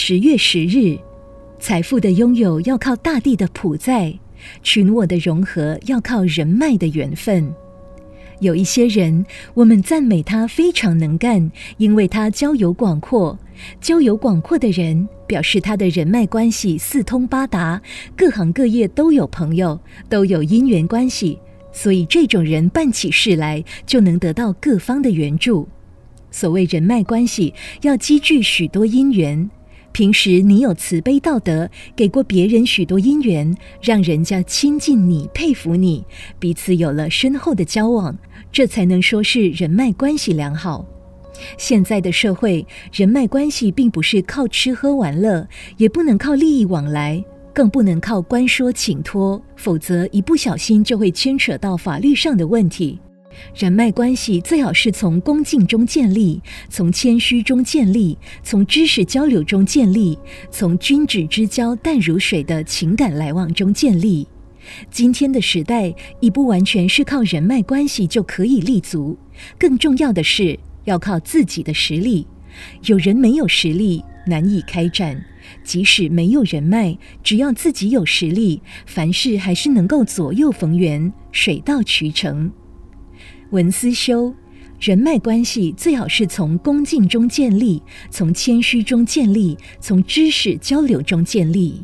十月十日，财富的拥有要靠大地的普在，群我的融合要靠人脉的缘分。有一些人，我们赞美他非常能干，因为他交友广阔。交友广阔的人，表示他的人脉关系四通八达，各行各业都有朋友，都有姻缘关系。所以这种人办起事来，就能得到各方的援助。所谓人脉关系，要积聚许多因缘。平时你有慈悲道德，给过别人许多因缘，让人家亲近你、佩服你，彼此有了深厚的交往。这才能说是人脉关系良好。现在的社会，人脉关系并不是靠吃喝玩乐，也不能靠利益往来，更不能靠官说请托，否则一不小心就会牵扯到法律上的问题。人脉关系最好是从恭敬中建立，从谦虚中建立，从知识交流中建立，从君子之交淡如水的情感来往中建立。今天的时代已不完全是靠人脉关系就可以立足，更重要的是要靠自己的实力。有人没有实力，难以开展；即使没有人脉，只要自己有实力，凡事还是能够左右逢源，水到渠成。文思修，人脉关系最好是从恭敬中建立，从谦虚中建立，从知识交流中建立。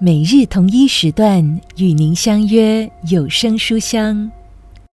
每日同一时段与您相约有声书香。